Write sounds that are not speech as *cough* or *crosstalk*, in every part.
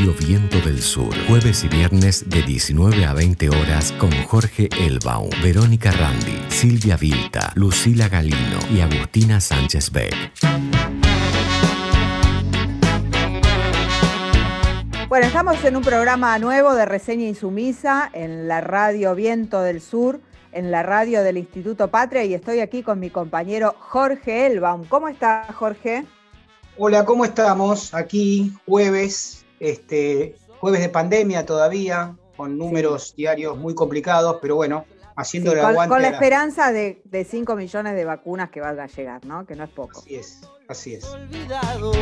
Radio Viento del Sur. Jueves y viernes de 19 a 20 horas con Jorge Elbaum, Verónica Randi, Silvia Vilta, Lucila Galino y Agustina Sánchez Beck. Bueno, estamos en un programa nuevo de Reseña Insumisa en la Radio Viento del Sur, en la radio del Instituto Patria y estoy aquí con mi compañero Jorge Elbaum. ¿Cómo está Jorge? Hola, ¿cómo estamos? Aquí jueves, este, jueves de pandemia todavía, con números diarios muy complicados, pero bueno, haciendo el aguante. Con la esperanza de, 5 millones de vacunas que van a llegar, ¿no? Que no es poco. Así es, así es. Olvidado,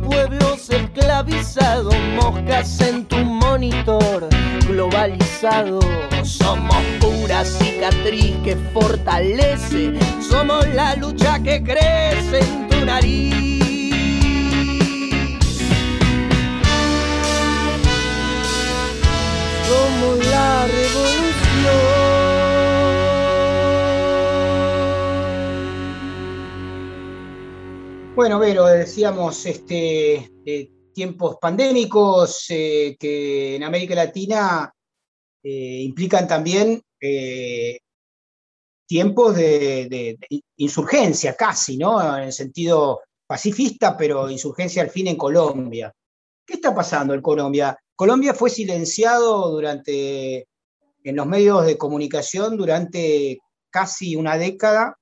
pueblos esclavizados, moscas en tu monitor, globalizado. Somos pura cicatriz que fortalece, somos la lucha que crece en tu nariz. Somos la revolución. Bueno, Vero, decíamos este, tiempos pandémicos eh, que en América Latina eh, implican también eh, tiempos de, insurgencia casi, ¿no? En el sentido pacifista, pero insurgencia al fin en Colombia. ¿Qué está pasando en Colombia? Colombia fue silenciado durante, en los medios de comunicación durante casi una década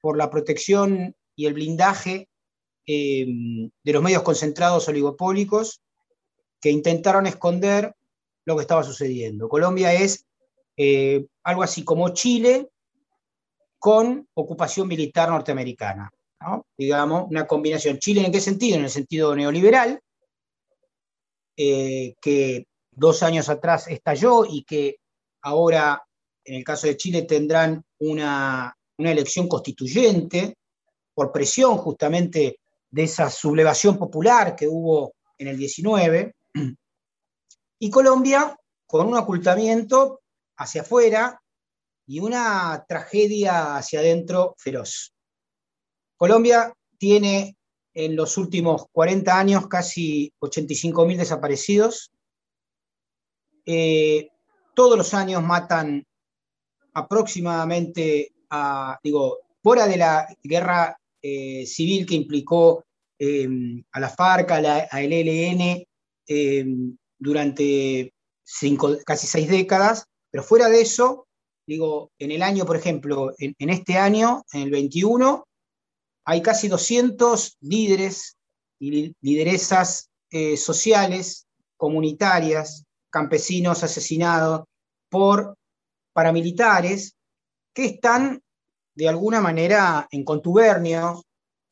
por la protección y el blindaje eh, de los medios concentrados oligopólicos que intentaron esconder lo que estaba sucediendo. Colombia es eh, algo así como Chile con ocupación militar norteamericana, digamos, una combinación. Chile en qué sentido? En el sentido neoliberal, eh, que dos años atrás estalló y que ahora, en el caso de Chile, tendrán una, elección constituyente por presión justamente de esa sublevación popular que hubo en el 19, y Colombia con un ocultamiento hacia afuera y una tragedia hacia adentro feroz. Colombia tiene en los últimos 40 años casi 85.000 desaparecidos. Eh, todos los años matan aproximadamente, a, digo, fuera de la guerra eh, civil que implicó eh, a la FARC, a, la, ELN, durante cinco, casi seis décadas, pero fuera de eso, digo, en el año, por ejemplo, en este año, en el 21, hay casi 200 líderes y lideresas eh, sociales, comunitarias, campesinos asesinados por paramilitares que están de alguna manera en contubernio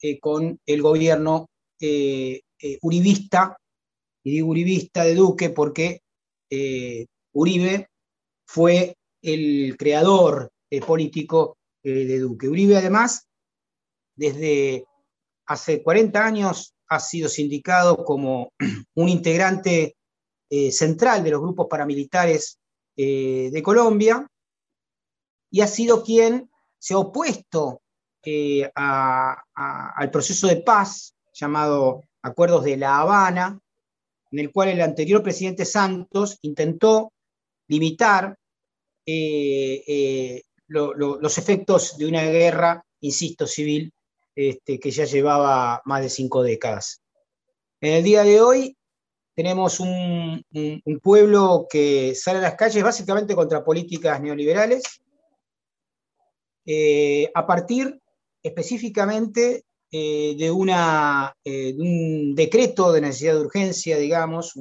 eh, con el gobierno eh, uribista, y digo uribista de Duque porque Uribe fue el creador político de Duque. Uribe además desde hace 40 años ha sido sindicado como *clears throat* un integrante eh, central de los grupos paramilitares eh, de Colombia y ha sido quien se ha opuesto eh, al proceso de paz llamado Acuerdos de La Habana, en el cual el anterior presidente Santos intentó limitar los efectos de una guerra, insisto, civil este, que ya llevaba más de cinco décadas. En el día de hoy tenemos un, pueblo que sale a las calles básicamente contra políticas neoliberales, eh, a partir específicamente eh, de, una, eh, un decreto de necesidad de urgencia, digamos,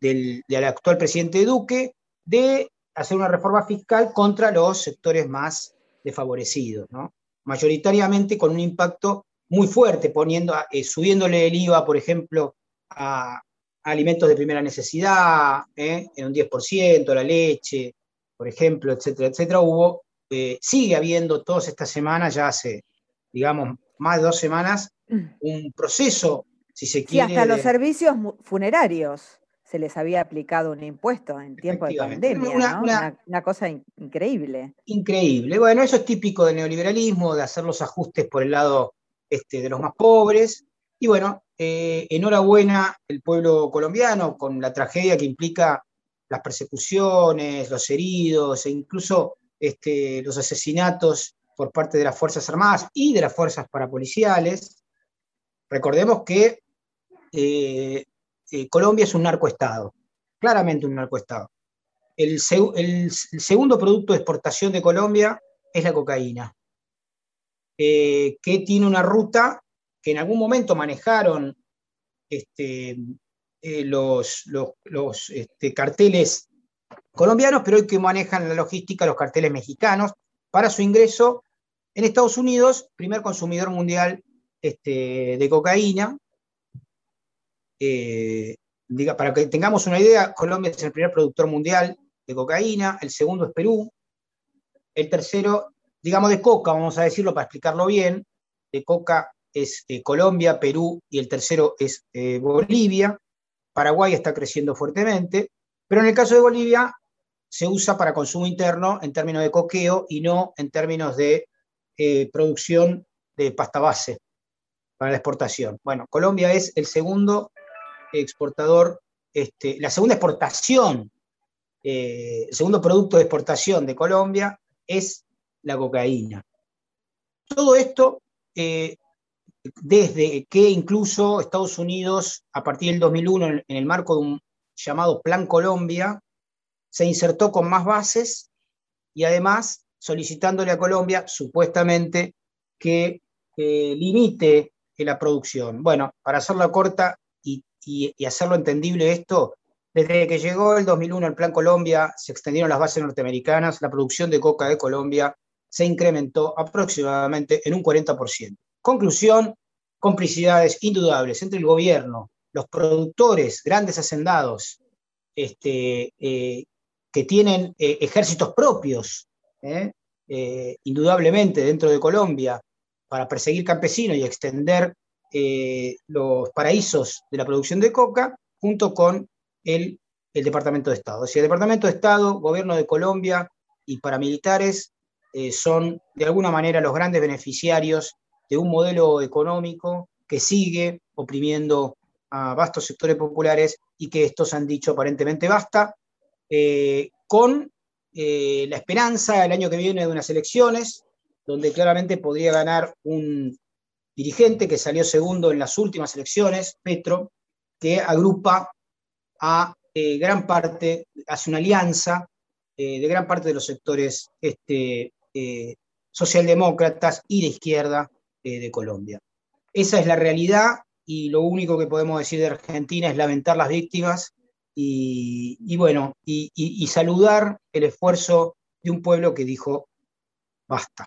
del, del, actual presidente Duque, de hacer una reforma fiscal contra los sectores más desfavorecidos. ¿no? Mayoritariamente con un impacto muy fuerte, poniendo, eh, subiéndole el IVA, por ejemplo, a, alimentos de primera necesidad, eh, en un 10%, la leche, por ejemplo, etcétera, etcétera. Hubo, eh, sigue habiendo todas estas semanas, ya hace, digamos, más de dos semanas, mm. un proceso, si se quiere. Sí, hasta los servicios funerarios se les había aplicado un impuesto en tiempo de pandemia, una, cosa increíble. Increíble. Bueno, eso es típico del neoliberalismo, de hacer los ajustes por el lado este, de los más pobres. Y bueno, eh, enhorabuena el pueblo colombiano con la tragedia que implica las persecuciones, los heridos e incluso este, los asesinatos por parte de las Fuerzas Armadas y de las fuerzas parapoliciales. Recordemos que eh, eh, Colombia es un narcoestado, claramente un narcoestado. El, segundo producto de exportación de Colombia es la cocaína, eh, que tiene una ruta que en algún momento manejaron este, los, los, este, carteles colombianos, pero hoy que manejan la logística los carteles mexicanos para su ingreso en Estados Unidos, primer consumidor mundial este, de cocaína. Eh, diga, para que tengamos una idea, Colombia es el primer productor mundial de cocaína, el segundo es Perú, el tercero, digamos de coca, vamos a decirlo para explicarlo bien, de coca es eh, Colombia, Perú y el tercero es eh, Bolivia. Paraguay está creciendo fuertemente, pero en el caso de Bolivia se usa para consumo interno en términos de coqueo y no en términos de producción de pasta base para la exportación. Bueno, Colombia es el segundo exportador, este, la segunda exportación, eh, segundo producto de exportación de Colombia es la cocaína. Todo esto eh, desde que incluso Estados Unidos, a partir del 2001, en el marco de un llamado Plan Colombia, se insertó con más bases y además solicitándole a Colombia supuestamente que limite la producción. Bueno, para hacerlo corta y, hacerlo entendible esto, desde que llegó el 2001 el Plan Colombia, se extendieron las bases norteamericanas, la producción de coca de Colombia se incrementó aproximadamente en un 40%. Conclusión, complicidades indudables entre el gobierno, los productores, grandes hacendados, este, eh, que tienen eh, ejércitos propios, ¿eh? Indudablemente dentro de Colombia, para perseguir campesinos y extender los paraísos de la producción de coca, junto con el, el Departamento de Estado. O sea, el Departamento de Estado, Gobierno de Colombia y paramilitares son de alguna manera los grandes beneficiarios de un modelo económico que sigue oprimiendo a vastos sectores populares y que estos han dicho aparentemente basta, eh, con eh, la esperanza el año que viene de unas elecciones, donde claramente podría ganar un dirigente que salió segundo en las últimas elecciones, Petro, que agrupa a eh, gran parte, hace una alianza de gran parte de los sectores este, socialdemócratas y de izquierda de Colombia. Esa es la realidad y lo único que podemos decir de Argentina es lamentar las víctimas y, bueno, y saludar el esfuerzo de un pueblo que dijo, basta.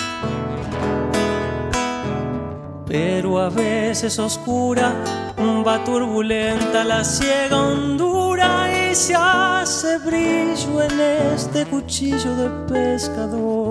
Pero a veces oscura, va turbulenta la ciega hondura y se hace brillo en este cuchillo de pescador.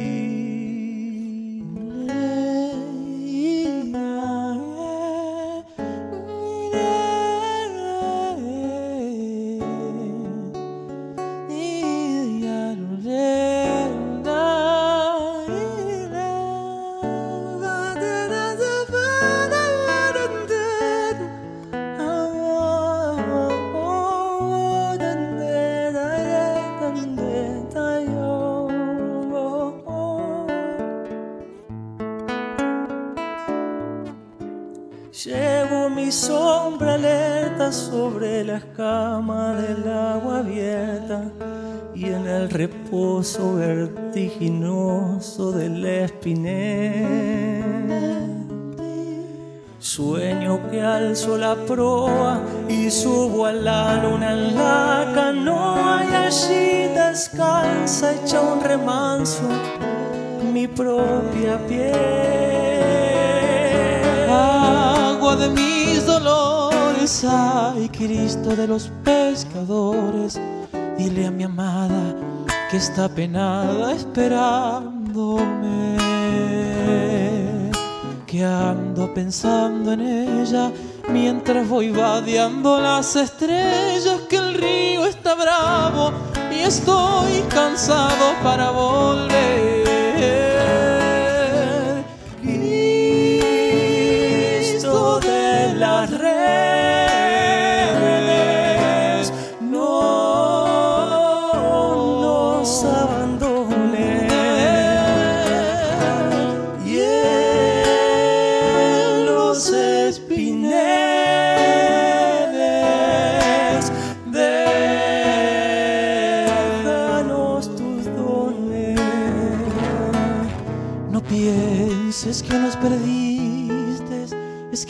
Proa y subo a la luna en la canoa y allí descansa hecha un remanso mi propia piel. Agua de mis dolores ay Cristo de los pescadores, dile a mi amada que está penada esperándome, que ando pensando en ella mientras voy vadeando las estrellas, que el río está bravo y estoy cansado para volver.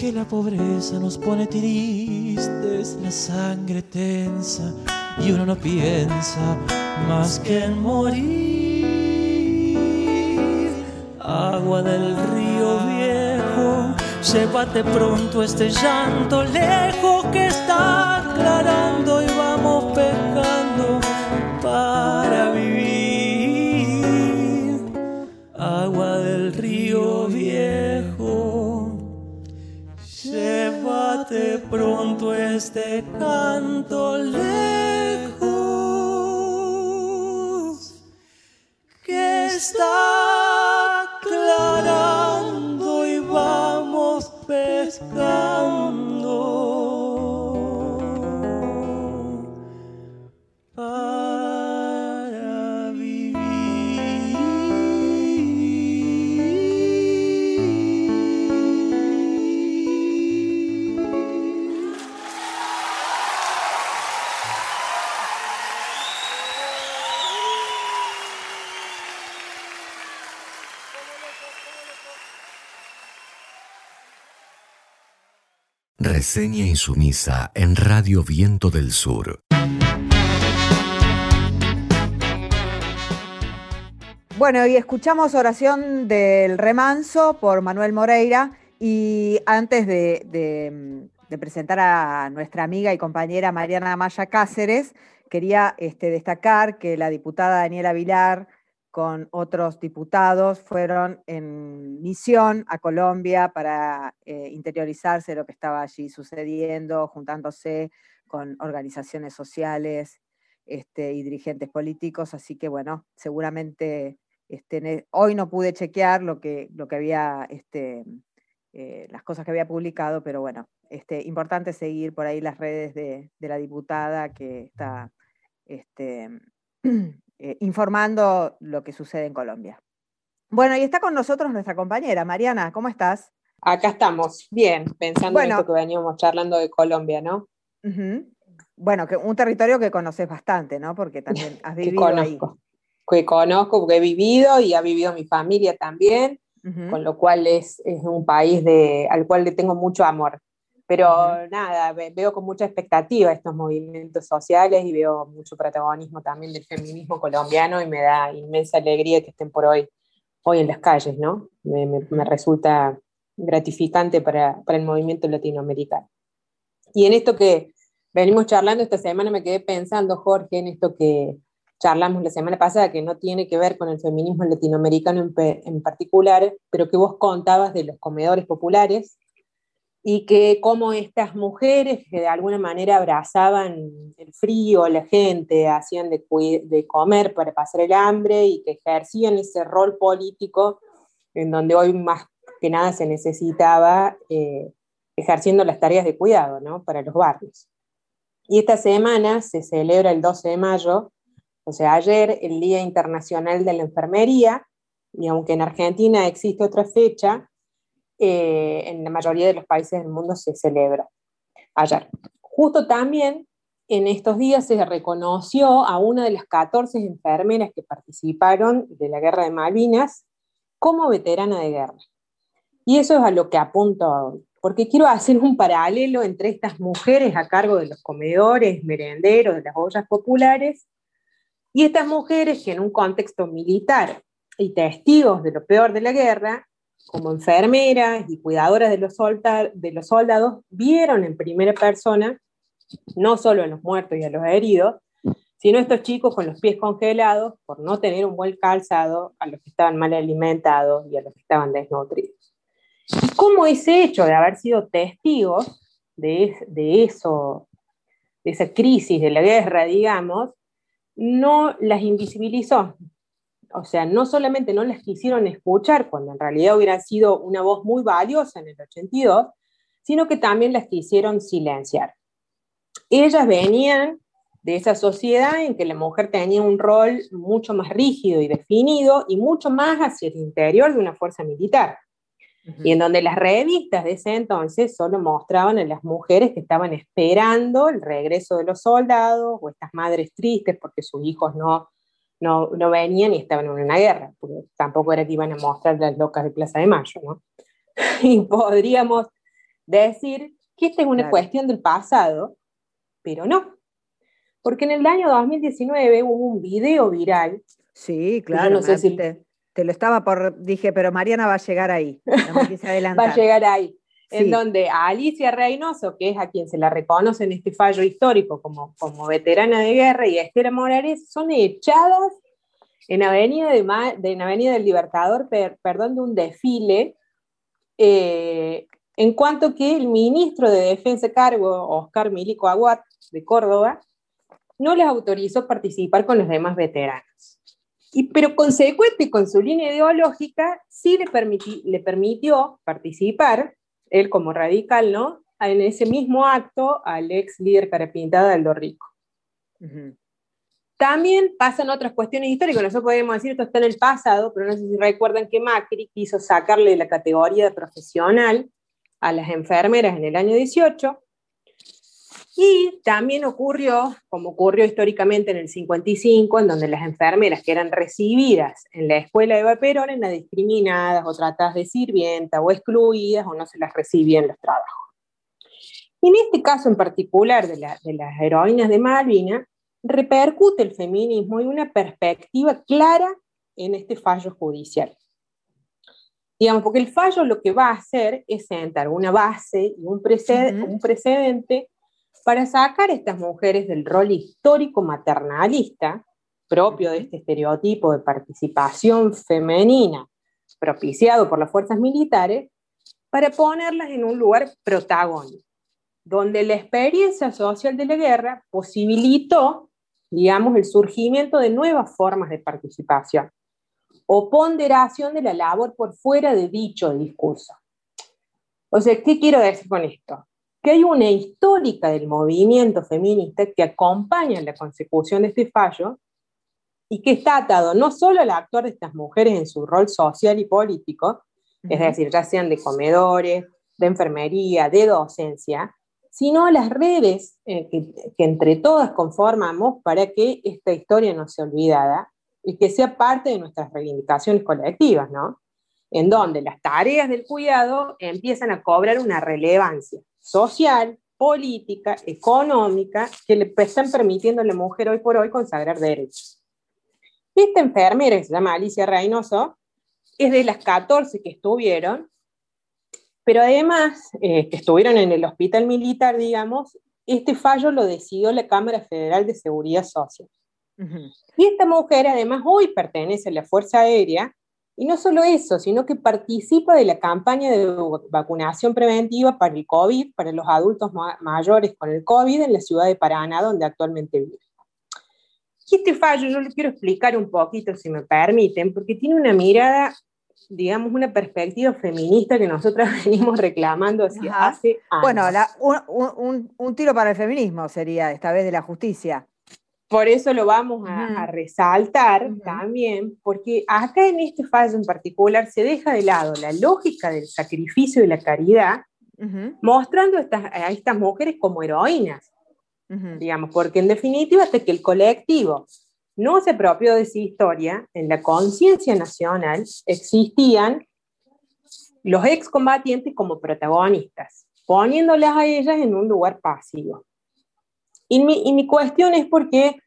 Que la pobreza nos pone tristes, la sangre tensa y uno no piensa más que en morir. Agua del río viejo, llévate pronto este llanto lejos que está aclarando y este canto lejos que está Reseña insumisa en Radio Viento del Sur. Bueno, y escuchamos oración del remanso por Manuel Moreira y antes de, presentar a nuestra amiga y compañera Mariana Maya Cáceres, quería este, destacar que la diputada Daniela Vilar con otros diputados, fueron en misión a Colombia para eh, interiorizarse lo que estaba allí sucediendo, juntándose con organizaciones sociales este, y dirigentes políticos. Así que bueno, seguramente este, hoy no pude chequear lo que, lo que había, este, eh, las cosas que había publicado, pero bueno, este, importante seguir por ahí las redes de, de la diputada que está este, Eh, informando lo que sucede en Colombia. Bueno, y está con nosotros nuestra compañera, Mariana, ¿cómo estás? Acá estamos, bien, pensando en esto que veníamos charlando de Colombia, ¿no? Bueno, que un territorio que conoces bastante, ¿no? Porque también *laughs* has vivido que conozco, Que conozco, porque he vivido y ha vivido mi familia también. con lo cual es, es, un país de, al cual le tengo mucho amor. Pero nada, veo con mucha expectativa estos movimientos sociales y veo mucho protagonismo también del feminismo colombiano y me da inmensa alegría que estén por hoy, hoy en las calles, ¿no? Me, me, resulta gratificante para, para el movimiento latinoamericano. Y en esto que venimos charlando esta semana me quedé pensando, Jorge, en esto que charlamos la semana pasada, que no tiene que ver con el feminismo latinoamericano en, en particular, pero que vos contabas de los comedores populares y que como estas mujeres que de alguna manera abrazaban el frío, la gente, hacían de, de, comer para pasar el hambre y que ejercían ese rol político en donde hoy más que nada se necesitaba eh, ejerciendo las tareas de cuidado ¿no? para los barrios. Y esta semana se celebra el 12 de mayo, o sea, ayer, el Día Internacional de la Enfermería, y aunque en Argentina existe otra fecha, eh, en la mayoría de los países del mundo se celebra ayer. Justo también en estos días se reconoció a una de las 14 enfermeras que participaron de la guerra de Malvinas como veterana de guerra. Y eso es a lo que apunto hoy, porque quiero hacer un paralelo entre estas mujeres a cargo de los comedores, merenderos, de las ollas populares, y estas mujeres que en un contexto militar y testigos de lo peor de la guerra como enfermeras y cuidadoras de los, soldados, vieron en primera persona no solo a los muertos y a los heridos, sino a estos chicos con los pies congelados por no tener un buen calzado, a los que estaban mal alimentados y a los que estaban desnutridos. ¿Y cómo ese hecho de haber sido testigos de, de eso, de esa crisis de la guerra, digamos, no las invisibilizó, o sea, no solamente no las quisieron escuchar, cuando en realidad hubiera sido una voz muy valiosa en el 82, sino que también las quisieron silenciar. Ellas venían de esa sociedad en que la mujer tenía un rol mucho más rígido y definido y mucho más hacia el interior de una fuerza militar. Y en donde las revistas de ese entonces solo mostraban a las mujeres que estaban esperando el regreso de los soldados o estas madres tristes porque sus hijos no no, no venían y estaban en una guerra, porque tampoco era que iban a mostrar las locas de Plaza de Mayo, ¿no? *laughs* y podríamos decir que esta es una cuestión del pasado, pero no. Porque en el año 2019 hubo un video viral. Sí, claro. No sé si te, te, lo estaba por. Dije, pero Mariana va a llegar ahí. *laughs* va a llegar ahí en donde a Alicia Reynoso, que es a quien se la reconoce en este fallo histórico como, como veterana de guerra, y a Esther Morales son echadas en Avenida, de, en Avenida del Libertador, perdón, de un desfile, eh, en cuanto que el ministro de Defensa cargo, Oscar Milico Aguat, de Córdoba, no les autorizó participar con los demás veteranos. Y, pero consecuente con su línea ideológica, sí le, le permitió participar él como radical, ¿no? En ese mismo acto al ex líder carapintada Aldo Rico. También pasan otras cuestiones históricas, nosotros podemos decir esto está en el pasado, pero no sé si recuerdan que Macri quiso sacarle la categoría de profesional a las enfermeras en el año 18, y también ocurrió, como ocurrió históricamente en el 55, en donde las enfermeras que eran recibidas en la escuela de Eva Perón eran discriminadas o tratadas de sirvienta o excluidas o no se las recibían los trabajos. Y en este caso en particular de, de las heroínas de Malvina, repercute el feminismo y una perspectiva clara en este fallo judicial. Digamos, porque el fallo lo que va a hacer es sentar una base y un, un precedente para sacar a estas mujeres del rol histórico maternalista propio de este estereotipo de participación femenina propiciado por las fuerzas militares, para ponerlas en un lugar protagónico, donde la experiencia social de la guerra posibilitó, digamos, el surgimiento de nuevas formas de participación o ponderación de la labor por fuera de dicho discurso. O sea, ¿qué quiero decir con esto? Que hay una histórica del movimiento feminista que acompaña la consecución de este fallo y que está atado no solo al actuar de estas mujeres en su rol social y político, es decir, ya sean de comedores, de enfermería, de docencia, sino a las redes eh, que, que, entre todas conformamos para que esta historia no sea olvidada y que sea parte de nuestras reivindicaciones colectivas, ¿no? En donde las tareas del cuidado empiezan a cobrar una relevancia social, política, económica, que le están permitiendo a la mujer hoy por hoy consagrar derechos. Esta enfermera, que se llama Alicia Reynoso, es de las 14 que estuvieron, pero además, eh, que estuvieron en el hospital militar, digamos, este fallo lo decidió la Cámara Federal de Seguridad Social. Y esta mujer además hoy pertenece a la Fuerza Aérea, y no solo eso, sino que participa de la campaña de vacunación preventiva para el COVID, para los adultos mayores con el COVID en la ciudad de Paraná, donde actualmente vive. Y este fallo yo lo quiero explicar un poquito, si me permiten, porque tiene una mirada digamos, una perspectiva feminista que nosotras *laughs* venimos reclamando hace años. Bueno, un, tiro para el feminismo sería esta vez de la justicia. Por eso lo vamos a, resaltar también, porque acá en este fallo en particular se deja de lado la lógica del sacrificio y la caridad, mostrando a estas mujeres como heroínas, digamos, porque en definitiva hasta que el colectivo no se apropió de esa historia, en la conciencia nacional existían los excombatientes como protagonistas, poniéndolas a ellas en un lugar pasivo. Y mi, cuestión es porque,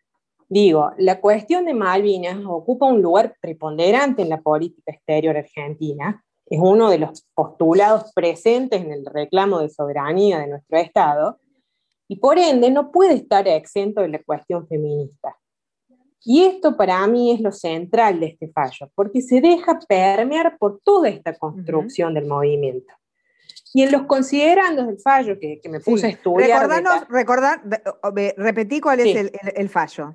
digo, la cuestión de Malvinas ocupa un lugar preponderante en la política exterior argentina, es uno de los postulados presentes en el reclamo de soberanía de nuestro Estado, y por ende no puede estar exento de la cuestión feminista. Y esto para mí es lo central de este fallo, porque se deja permear por toda esta construcción del movimiento. Y en los considerandos del fallo que, me puse a estudiar. Recordanos, recordar, repetí cuál es el, fallo.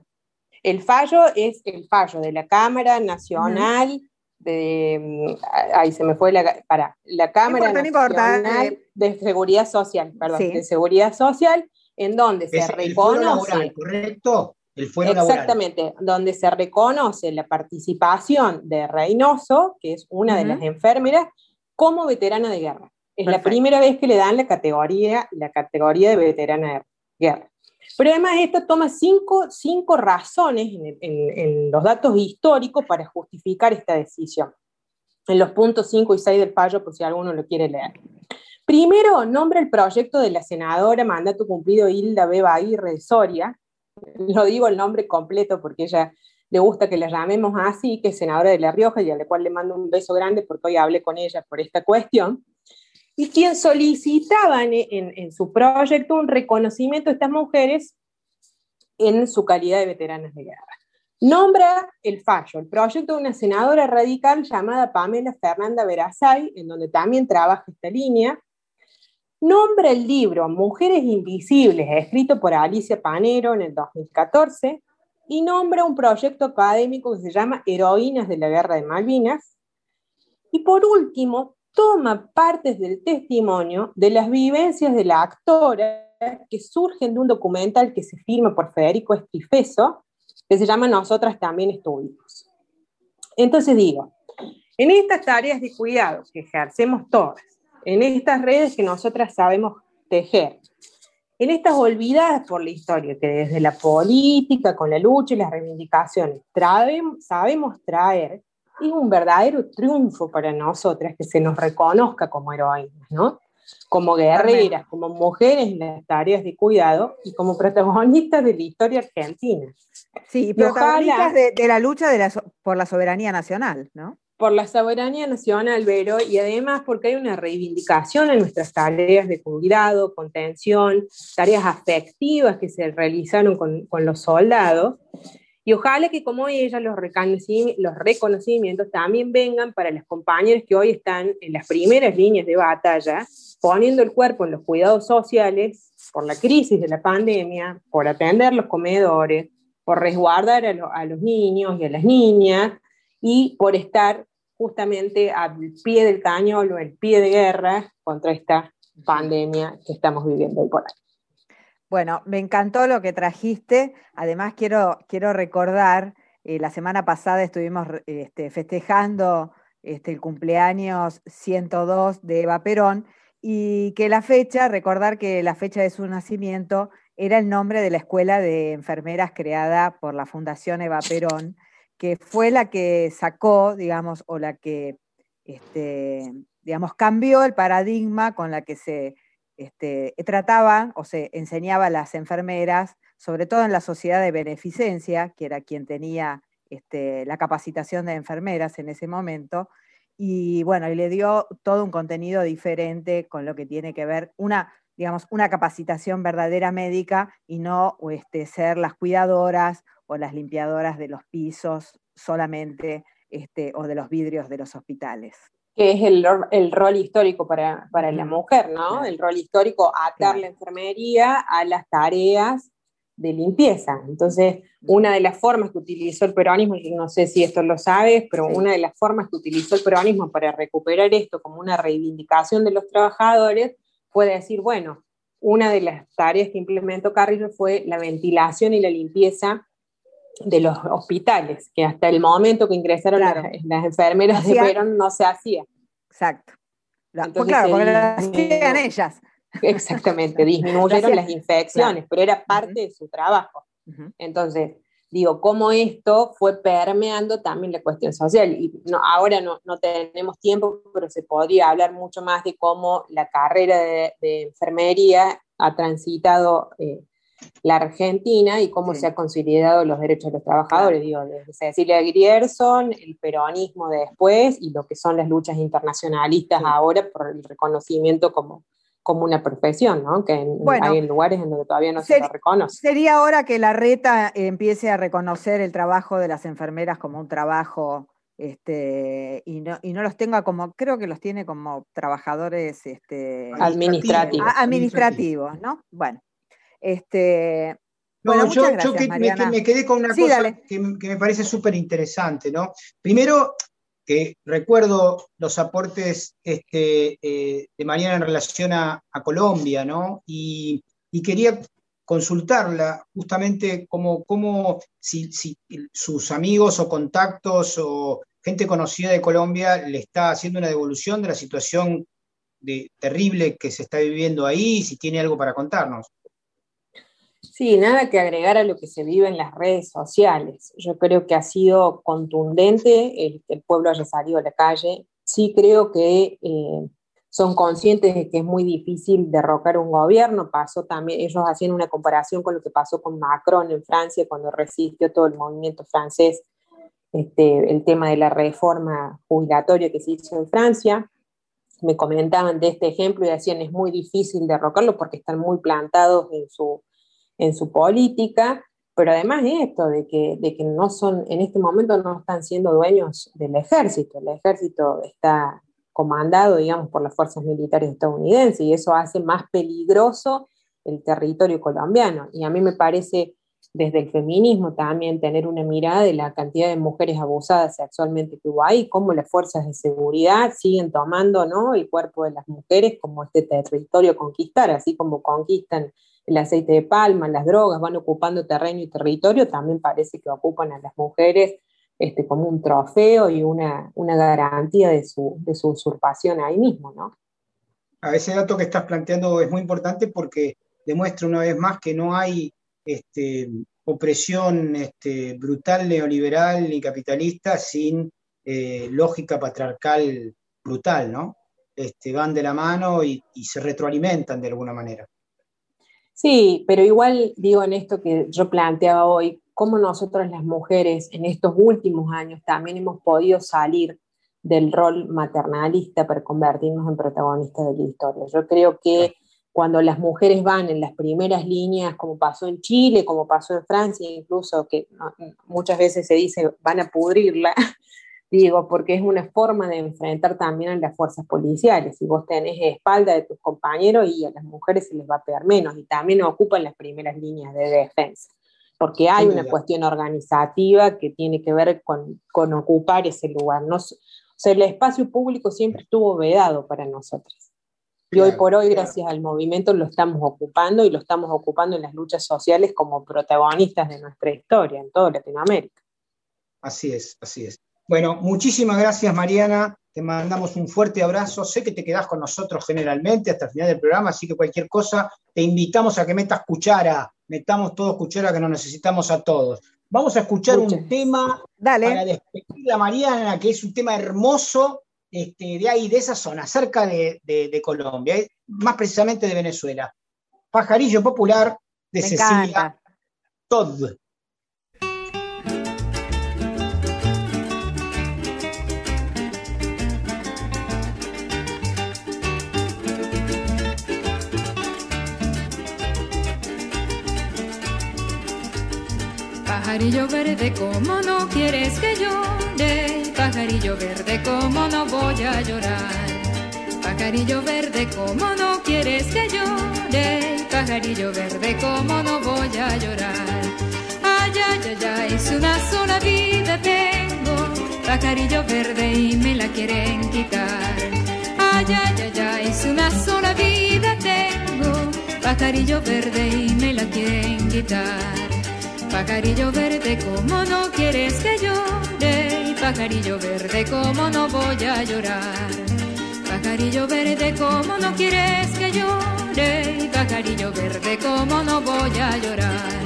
El fallo es el fallo de la Cámara Nacional de. Ahí se me fue la. Para, la Cámara Nacional eh. de Seguridad Social, perdón, de Seguridad Social, en donde se reconoce. ¿correcto? Exactamente, donde se reconoce la participación de Reynoso, que es una de las enfermeras, como veterana de guerra. Es la primera vez que le dan la categoría, la categoría de veterana de guerra. Pero además esto toma cinco, cinco razones en, en, los datos históricos para justificar esta decisión. En los puntos 5 y 6 del fallo, por si alguno lo quiere leer. Primero, nombra el proyecto de la senadora mandato cumplido Hilda Beba Aguirre Soria, lo digo el nombre completo porque ella le gusta que la llamemos así, que es senadora de La Rioja y a la cual le mando un beso grande porque hoy hablé con ella por esta cuestión, y quien solicitaba en, su proyecto un reconocimiento a estas mujeres en su calidad de veteranas de guerra. Nombra el fallo, el proyecto de una senadora radical llamada Pamela Fernanda Verazay, en donde también trabaja esta línea, Nombra el libro Mujeres Invisibles, escrito por Alicia Panero en el 2014, y nombra un proyecto académico que se llama Heroínas de la Guerra de Malvinas. Y por último, toma partes del testimonio de las vivencias de la actora que surgen de un documental que se firma por Federico Estifeso, que se llama Nosotras también estuvimos. Entonces digo, en estas tareas de cuidado que ejercemos todas, en estas redes que nosotras sabemos tejer, en estas olvidadas por la historia, que desde la política, con la lucha y las reivindicaciones, sabemos traer, es un verdadero triunfo para nosotras que se nos reconozca como heroínas, ¿no? Como guerreras, como mujeres en las tareas de cuidado y como protagonistas de la historia argentina. Sí, y protagonistas de, la lucha por la soberanía nacional, ¿no? por la soberanía nacional, Vero, y además porque hay una reivindicación en nuestras tareas de cuidado, contención, tareas afectivas que se realizaron con, los soldados. Y ojalá que como ella los, reconocimientos también vengan para las compañeras que hoy están en las primeras líneas de batalla, poniendo el cuerpo en los cuidados sociales por la crisis de la pandemia, por atender los comedores, por resguardar a, a los niños y a las niñas, y por estar justamente al pie del cañón o el pie de guerra contra esta pandemia que estamos viviendo hoy por ahí. Bueno, me encantó lo que trajiste. Además, quiero, quiero recordar, eh, la semana pasada estuvimos este, festejando este, el cumpleaños 102 de Eva Perón y que la fecha, recordar que la fecha de su nacimiento era el nombre de la escuela de enfermeras creada por la Fundación Eva Perón que fue la que sacó, digamos, o la que este, digamos, cambió el paradigma con la que se este, trataba o se enseñaba a las enfermeras, sobre todo en la sociedad de beneficencia, que era quien tenía este, la capacitación de enfermeras en ese momento, y bueno, y le dio todo un contenido diferente con lo que tiene que ver una, digamos, una capacitación verdadera médica y no este, ser las cuidadoras o las limpiadoras de los pisos solamente este, o de los vidrios de los hospitales. Que es el, rol histórico para, la mujer, ¿no? El rol histórico, atar la enfermería a las tareas de limpieza. Entonces, una de las formas que utilizó el peronismo, y no sé si esto lo sabes, pero una de las formas que utilizó el peronismo para recuperar esto como una reivindicación de los trabajadores fue decir, bueno, una de las tareas que implementó Carrillo fue la ventilación y la limpieza de los hospitales, que hasta el momento que ingresaron las, enfermeras de Perón no se hacía. Exacto. pues claro, porque lo hacían ellas. Exactamente, *laughs* disminuyeron las infecciones, pero era parte de su trabajo. Entonces, digo, cómo esto fue permeando también la cuestión social. Y no, ahora no, no, tenemos tiempo, pero se podría hablar mucho más de cómo la carrera de, enfermería ha transitado eh, la Argentina y cómo se ha consolidado los derechos de los trabajadores. Digo, desde Cecilia Grierson, el peronismo de después y lo que son las luchas internacionalistas ahora por el reconocimiento como como una profesión, ¿no? Que hay lugares en donde todavía no se lo reconoce. Sería hora que la reta empiece a reconocer el trabajo de las enfermeras como un trabajo este, y, no, y no los tenga como, creo que los tiene como trabajadores este, administrativos. administrativos, ¿no? Bueno, este, bueno, yo, me, quedé con una cosa que, que, me parece súper interesante, ¿no? Primero, que recuerdo los aportes este, eh, de Mariana en relación a, Colombia, ¿no? Y, quería consultarla justamente como, si, sus amigos o contactos o gente conocida de Colombia le está haciendo una devolución de la situación de, terrible que se está viviendo ahí, si tiene algo para contarnos. Sí, nada que agregar a lo que se vive en las redes sociales. Yo creo que ha sido contundente el que el pueblo haya salido a la calle. Sí creo que eh, son conscientes de que es muy difícil derrocar un gobierno. Pasó también, ellos hacían una comparación con lo que pasó con Macron en Francia cuando resistió todo el movimiento francés, este, el tema de la reforma jubilatoria que se hizo en Francia. Me comentaban de este ejemplo y decían es muy difícil derrocarlo porque están muy plantados en su en su política, pero además de esto, de que, de que no son, en este momento no están siendo dueños del ejército, el ejército está comandado, digamos, por las fuerzas militares estadounidenses y eso hace más peligroso el territorio colombiano. Y a mí me parece desde el feminismo también tener una mirada de la cantidad de mujeres abusadas sexualmente que hubo ahí, cómo las fuerzas de seguridad siguen tomando ¿no? el cuerpo de las mujeres como este territorio conquistar, así como conquistan el aceite de palma, las drogas, van ocupando terreno y territorio, también parece que ocupan a las mujeres este, como un trofeo y una, garantía de su, usurpación ahí mismo, ¿no? A ese dato que estás planteando es muy importante porque demuestra una vez más que no hay este, opresión este, brutal neoliberal ni capitalista sin eh, lógica patriarcal brutal, ¿no? Van de la mano y se retroalimentan de alguna manera. Sí, pero igual digo en esto que yo planteaba hoy, cómo nosotros las mujeres en estos últimos años también hemos podido salir del rol maternalista para convertirnos en protagonistas de la historia. Yo creo que cuando las mujeres van en las primeras líneas, como pasó en Chile, como pasó en Francia, incluso que muchas veces se dice van a pudrirla, Digo, porque es una forma de enfrentar también a las fuerzas policiales. Si vos tenés espalda de tus compañeros y a las mujeres se les va a pegar menos y también ocupan las primeras líneas de defensa. Porque hay una cuestión organizativa que tiene que ver con, con ocupar ese lugar. No, o sea, el espacio público siempre estuvo vedado para nosotros. Y hoy por hoy, gracias al movimiento, lo estamos ocupando y lo estamos ocupando en las luchas sociales como protagonistas de nuestra historia en toda Latinoamérica. Así es, así es. Bueno, muchísimas gracias Mariana, te mandamos un fuerte abrazo, sé que te quedás con nosotros generalmente hasta el final del programa, así que cualquier cosa, te invitamos a que metas cuchara, metamos todos cuchara que nos necesitamos a todos. Vamos a escuchar un tema Dale. para despedir a Mariana, que es un tema hermoso este, de ahí, de esa zona, cerca de, Colombia, eh, más precisamente de Venezuela. Pajarillo Popular de Cecilia Todd. Pajarillo verde, como no quieres que llore? Pajarillo verde, como no voy a llorar? Pajarillo verde, como no quieres que llore? Pajarillo verde, como no voy a llorar? Ay, ay, ay, ay, es una sola vida tengo. Pajarillo verde y me la quieren quitar. Ay, ay, ay, ay, es una sola vida tengo. Pajarillo verde y me la quieren quitar. Pajarillo verde, como no quieres que llore? Pajarillo verde, como no voy a llorar? Pajarillo verde, como no quieres que llore? Pajarillo verde, como no voy a llorar?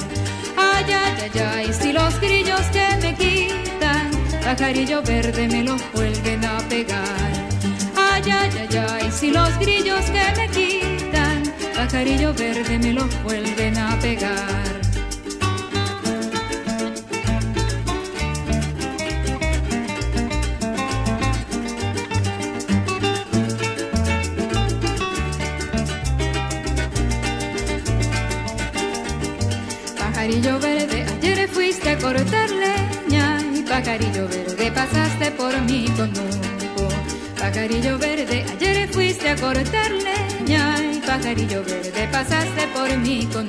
Ay, ay, ay, ay, si los grillos que me quitan, pajarillo verde me los vuelven a pegar. Ay, ay, ay, ay, si los grillos que me quitan, pajarillo verde me los vuelven a pegar. Cortar leña y pajarillo verde pasaste por mí con Pajarillo verde, ayer fuiste a cortar leña y pajarillo verde pasaste por mí con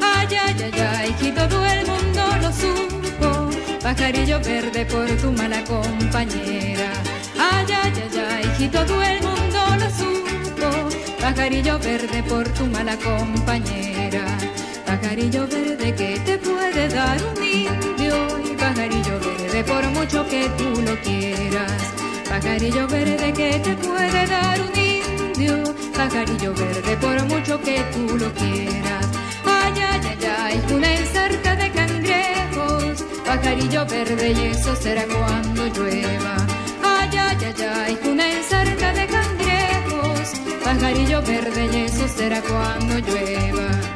Ay, ay, ay, ay, todo el mundo lo supo. Pajarillo verde por tu mala compañera. Ay, ay, ay, ay, todo el mundo lo supo. Pajarillo verde por tu mala compañera. Pajarillo verde que te puede dar un indio y pajarillo verde por mucho que tú lo quieras. Pajarillo verde que te puede dar un indio, pajarillo verde por mucho que tú lo quieras. Ay, ay, ay, ay, una ensarta de cangrejos, pajarillo verde y eso será cuando llueva. Ay, ay, ay, ay, una ensarta de cangrejos, pajarillo verde y eso será cuando llueva.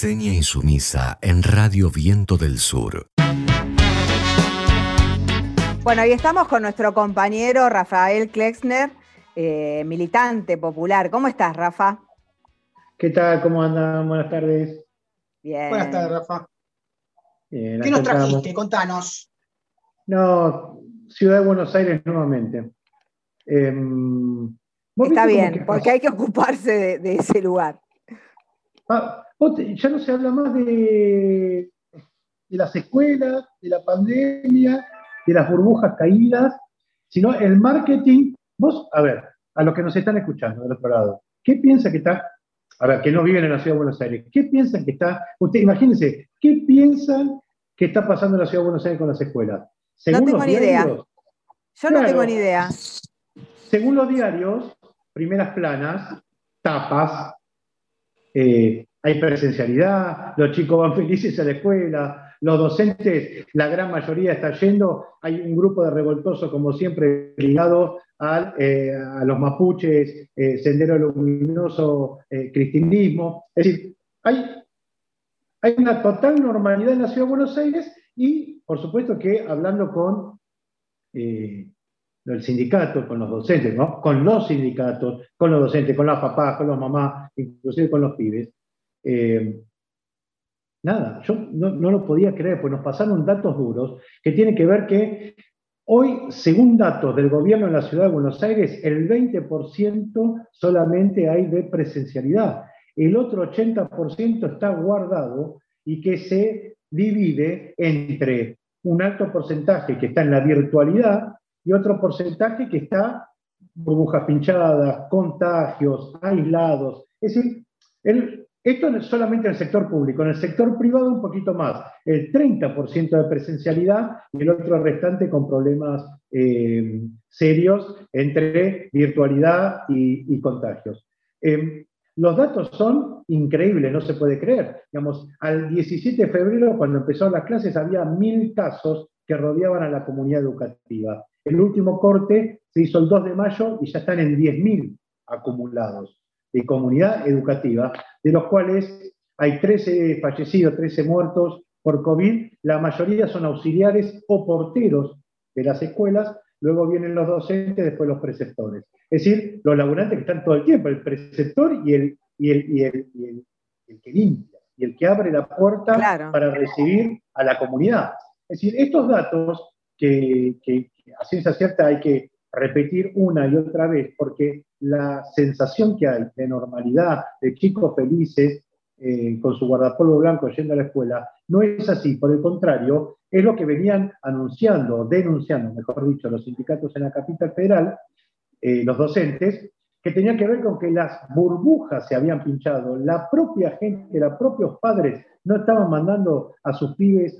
Reseña insumisa en Radio Viento del Sur. Bueno, ahí estamos con nuestro compañero Rafael Klexner, eh, militante popular. ¿Cómo estás, Rafa? ¿Qué tal? ¿Cómo andan? Buenas tardes. Bien. Buenas tardes, Rafa. ¿Qué nos trajiste? Contanos. No, Ciudad de Buenos Aires nuevamente. Em, Está bien, porque hay que ocuparse de, ese lugar. Ah, ya no se habla más de, de las escuelas, de la pandemia, de las burbujas caídas, sino el marketing. Vos, a ver, a los que nos están escuchando del otro lado, ¿qué piensa que está, a ver, que no viven en la ciudad de Buenos Aires, qué piensan que está, usted imagínense, qué piensan que está pasando en la ciudad de Buenos Aires con las escuelas? no tengo ni idea. Yo no tengo ni idea. Según los diarios, primeras planas, tapas, eh, hay presencialidad, los chicos van felices a la escuela, los docentes, la gran mayoría está yendo, hay un grupo de revoltosos, como siempre, ligado eh, a los mapuches, eh, Sendero Luminoso, eh. Es decir, hay, hay una total normalidad en la ciudad de Buenos Aires y, por supuesto, que hablando con el sindicato, con los docentes, ¿no? con los sindicatos, con los docentes, con las papás, con los mamás, inclusive con los pibes, eh, nada, yo no, lo podía creer, pues nos pasaron datos duros que tienen que ver que hoy, según datos del gobierno en la ciudad de Buenos Aires, el 20% solamente hay de presencialidad. El otro 80% está guardado y que se divide entre un alto porcentaje que está en la virtualidad y otro porcentaje que está burbujas pinchadas, contagios, aislados. Es decir, el, esto es solamente en el sector público, en el sector privado un poquito más, el 30% de presencialidad y el otro restante con problemas eh, serios entre virtualidad y, contagios. Em, los datos son increíbles, no se puede creer. Digamos, al 17 de febrero, cuando empezaron las clases, había mil casos que rodeaban a la comunidad educativa. El último corte se hizo el 2 de mayo y ya están en 10.000 acumulados de comunidad educativa, de los cuales hay 13 fallecidos, 13 muertos por COVID, la mayoría son auxiliares o porteros de las escuelas, luego vienen los docentes, después los preceptores. Es decir, los laburantes que están todo el tiempo, el preceptor y el, y el, que limpia, y el que abre la puerta para recibir a la comunidad. Es decir, estos datos que, que a ciencia cierta hay que repetir una y otra vez, porque la sensación que hay de normalidad, de chicos felices, eh, con su guardapolvo blanco yendo a la escuela, no es así, por el contrario, es lo que venían anunciando, denunciando, mejor dicho, los sindicatos en la capital federal, eh, los docentes, que tenía que ver con que las burbujas se habían pinchado, la propia gente, los propios padres no estaban mandando a sus pibes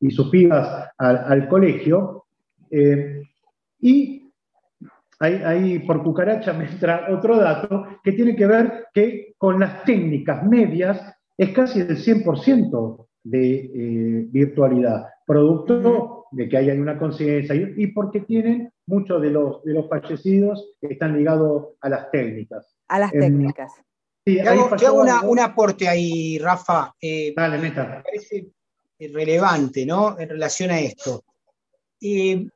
y sus pibas al, colegio, eh, y ahí, por cucaracha me entra otro dato que tiene que ver que con las técnicas medias es casi del 100% de eh, virtualidad, producto de que haya una conciencia y, porque tienen muchos de los, de los fallecidos que están ligados a las técnicas. A las em, técnicas. Sí, hago, un aporte ahí, Rafa. Eh, Dale, neta. Me parece relevante, ¿no? En relación a esto. Eh,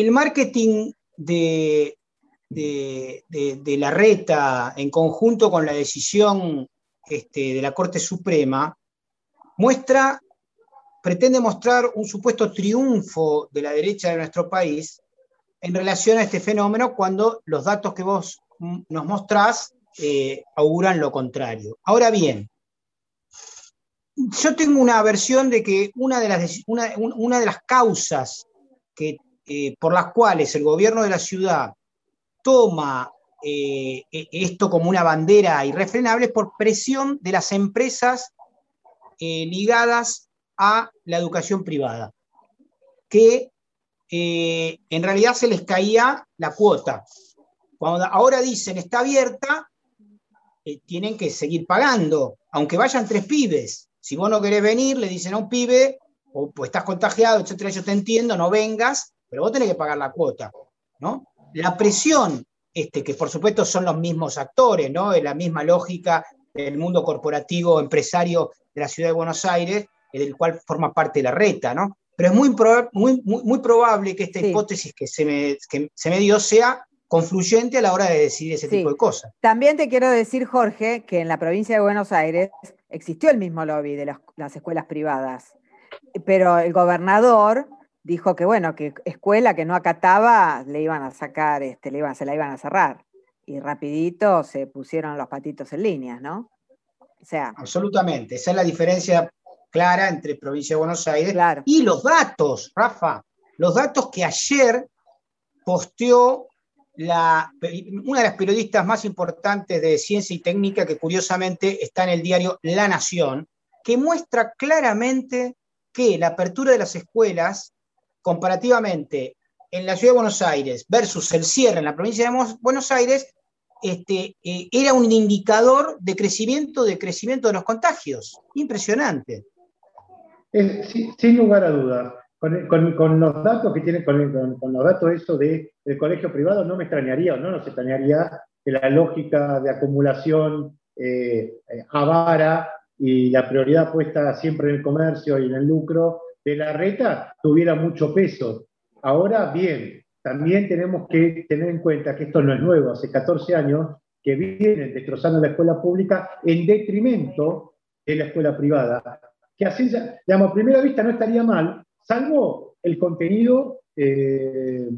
el marketing de, la reta en conjunto con la decisión este, de la Corte Suprema muestra, pretende mostrar un supuesto triunfo de la derecha de nuestro país en relación a este fenómeno cuando los datos que vos nos mostrás eh, auguran lo contrario. Ahora bien, yo tengo una versión de que una de las causas que eh, por las cuales el gobierno de la ciudad toma eh, e, esto como una bandera irrefrenable por presión de las empresas eh, ligadas a la educación privada, que en realidad se les caía la cuota. Cuando ahora dicen está abierta, tienen que seguir pagando, aunque vayan tres pibes. Si vos no querés venir, le dicen a un pibe, o pues estás contagiado, etcétera, yo te entiendo, no vengas, pero vos tenés que pagar la cuota, ¿no? La presión, este, que por supuesto son los mismos actores, ¿no? Es la misma lógica del mundo corporativo, empresario de la ciudad de Buenos Aires, del cual forma parte de la reta, ¿no? Pero es muy, muy, muy, probable que esta hipótesis que se, me, se me dio sea confluyente a la hora de decidir ese tipo de cosas. También te quiero decir, Jorge, que en la provincia de Buenos Aires existió el mismo lobby de las escuelas privadas, pero el gobernador dijo que bueno, que escuela que no acataba le iban a sacar, este, le iban, se la iban a cerrar. Y rapidito se pusieron los patitos en línea, ¿no? O sea. Absolutamente. Esa es la diferencia clara entre provincia de Buenos Aires y los datos, Rafa. Los datos que ayer posteó la, una de las periodistas más importantes de ciencia y técnica, que curiosamente está en el diario La Nación, que muestra claramente que la apertura de las escuelas comparativamente en la ciudad de Buenos Aires versus el cierre en la provincia de Buenos Aires, este, eh, era un indicador de crecimiento, de crecimiento de los contagios. Impresionante. sin lugar a dudas. Con, los datos que tiene, con, los datos eso de, del colegio privado, no me extrañaría o no nos extrañaría que la lógica de acumulación eh, eh, avara y la prioridad puesta siempre en el comercio y en el lucro de la reta tuviera mucho peso. Ahora bien, también tenemos que tener en cuenta que esto no es nuevo, hace 14 años que vienen destrozando la escuela pública en detrimento de la escuela privada, que así, a primera vista no estaría mal, salvo el contenido, eh,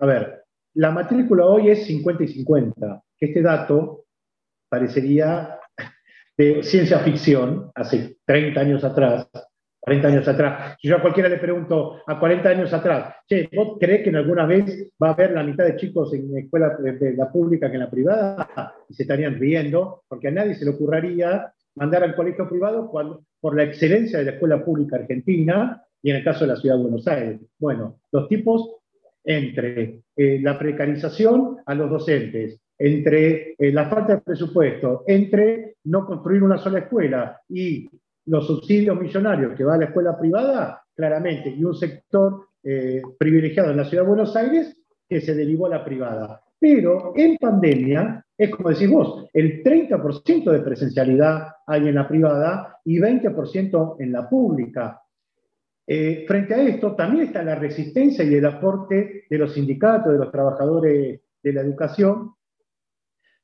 a ver, la matrícula hoy es 50 y 50, que este dato parecería de ciencia ficción, hace 30 años atrás, 40 años atrás. Si yo a cualquiera le pregunto a 40 años atrás, che, ¿vos crees que en alguna vez va a haber la mitad de chicos en escuela de la pública que en la privada? Y se estarían riendo, porque a nadie se le ocurriría mandar al colegio privado por la excelencia de la escuela pública argentina y en el caso de la ciudad de Buenos Aires. Bueno, los tipos entre eh, la precarización a los docentes, entre eh, la falta de presupuesto, entre no construir una sola escuela y los subsidios millonarios que va a la escuela privada, claramente, y un sector eh, privilegiado en la ciudad de Buenos Aires que se derivó a la privada. Pero en pandemia, es como decís vos, el 30% de presencialidad hay en la privada y 20% en la pública. Eh, frente a esto, también está la resistencia y el aporte de los sindicatos, de los trabajadores de la educación,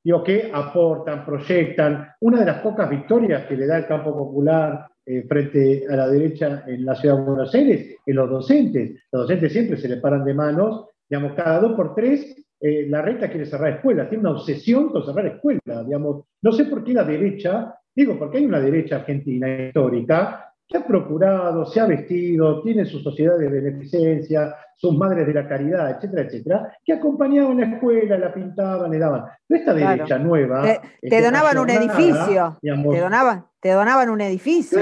digo, que aportan, proyectan. Una de las pocas victorias que le da el campo popular eh, frente a la derecha en la ciudad de Buenos Aires es los docentes. Los docentes siempre se le paran de manos, digamos, cada dos por tres eh, la reta quiere cerrar escuelas, tiene una obsesión con cerrar escuelas, digamos. No sé por qué la derecha, digo, porque hay una derecha argentina histórica que ha procurado, se ha vestido, tiene su sociedad de beneficencia, sus madres de la caridad, etcétera, etcétera, que acompañaban la escuela, la pintaban, le daban. Pero esta derecha nueva. Te, este, donaban un edificio. te, donaban, te donaban un edificio.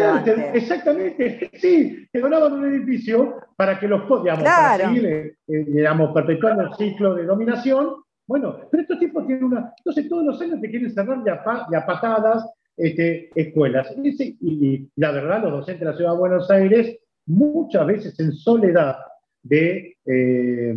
exactamente, sí, te donaban un edificio para que los digamos, para seguir, eh, eh, digamos, perpetuando el ciclo de dominación. Bueno, pero estos tipos tienen una. Entonces, todos los años te quieren cerrar de a patadas este, escuelas. Y, la verdad, los docentes de la Ciudad de Buenos Aires, muchas veces en soledad de, eh,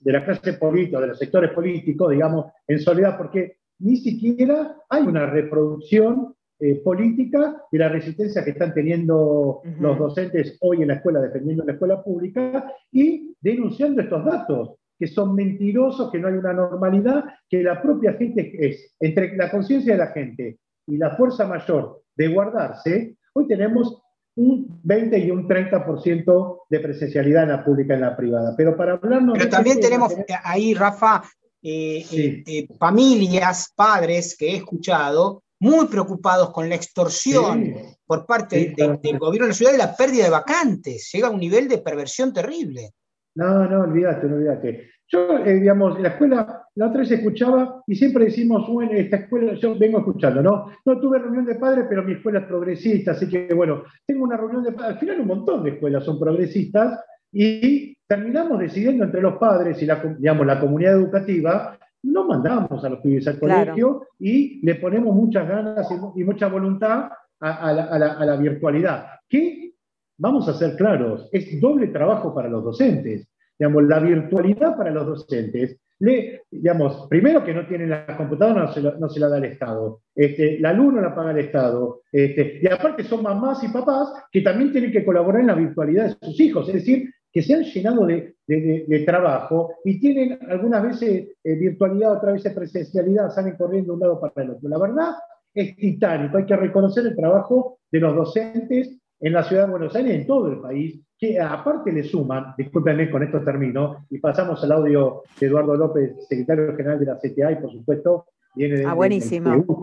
de la clase política, de los sectores políticos, digamos, en soledad, porque ni siquiera hay una reproducción eh, política de la resistencia que están teniendo los docentes hoy en la escuela, defendiendo la escuela pública y denunciando estos datos que son mentirosos, que no hay una normalidad, que la propia gente es, entre la conciencia de la gente y la fuerza mayor de guardarse, hoy tenemos un 20 y un 30% de presencialidad en la pública y en la privada. Pero para hablarnos... Pero también tenemos ahí, Rafa, eh, eh, eh, familias, padres que he escuchado muy preocupados con la extorsión por parte del gobierno de la ciudad y la pérdida de vacantes. Llega a un nivel de perversión terrible. No, no, olvídate, no olvídate. Yo, digamos, la escuela, la otra vez escuchaba y siempre decimos, bueno, esta escuela, yo vengo escuchando, ¿no? No tuve reunión de padres, pero mi escuela es progresista, así que, bueno, tengo una reunión de padres. Al final, un montón de escuelas son progresistas y terminamos decidiendo entre los padres y la, digamos, la comunidad educativa, no mandamos a los pibes al colegio y le ponemos muchas ganas y, mucha voluntad a, la, a la virtualidad. Que, vamos a ser claros, es doble trabajo para los docentes digamos, la virtualidad para los docentes, digamos, primero que no tienen la computadora, no se, no se la da el Estado, este, la luz no la paga el Estado, este, y aparte son mamás y papás que también tienen que colaborar en la virtualidad de sus hijos, es decir, que se han llenado de, de, trabajo y tienen algunas veces eh, virtualidad, otras veces presencialidad, salen corriendo de un lado para el otro. La verdad es titánico, hay que reconocer el trabajo de los docentes en la ciudad de Buenos Aires y en todo el país, que aparte le suman, discúlpenme con esto termino, y pasamos al audio de Eduardo López, secretario general de la CTA, y por supuesto viene de, ah, buenísimo.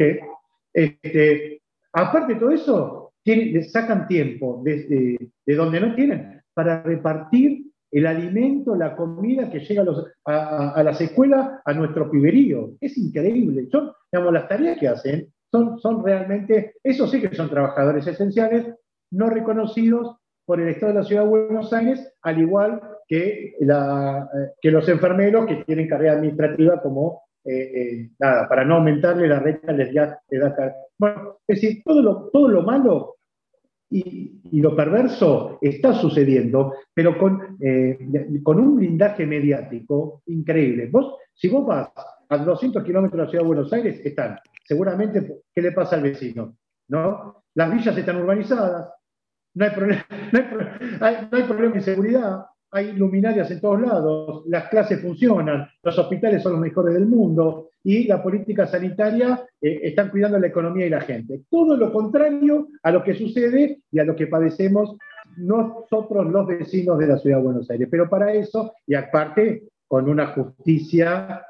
este, aparte de todo eso, sacan tiempo desde de, donde no tienen para repartir el alimento, la comida que llega a, los, a, las escuelas, a nuestro piberío. Es increíble. Son, digamos, las tareas que hacen son, son realmente, eso sí que son trabajadores esenciales, no reconocidos por el Estado de la Ciudad de Buenos Aires, al igual que, eh, los enfermeros que tienen carrera administrativa como, eh, eh, nada, para no aumentarle la renta les da, Bueno, es decir, todo lo, todo lo malo y, lo perverso está sucediendo, pero con, con un blindaje mediático increíble. Si vos vas a 200 kilómetros de la Ciudad de Buenos Aires, están, seguramente, ¿qué le pasa al vecino? ¿No? Las villas están urbanizadas, no hay, problema, *laughs* no, hay, problema de seguridad, hay luminarias en todos lados, las clases funcionan, los hospitales son los mejores del mundo y la política sanitaria eh, están cuidando la economía y la gente. Todo lo contrario a lo que sucede y a lo que padecemos nosotros los vecinos de la ciudad de Buenos Aires. Pero para eso, y aparte, con una justicia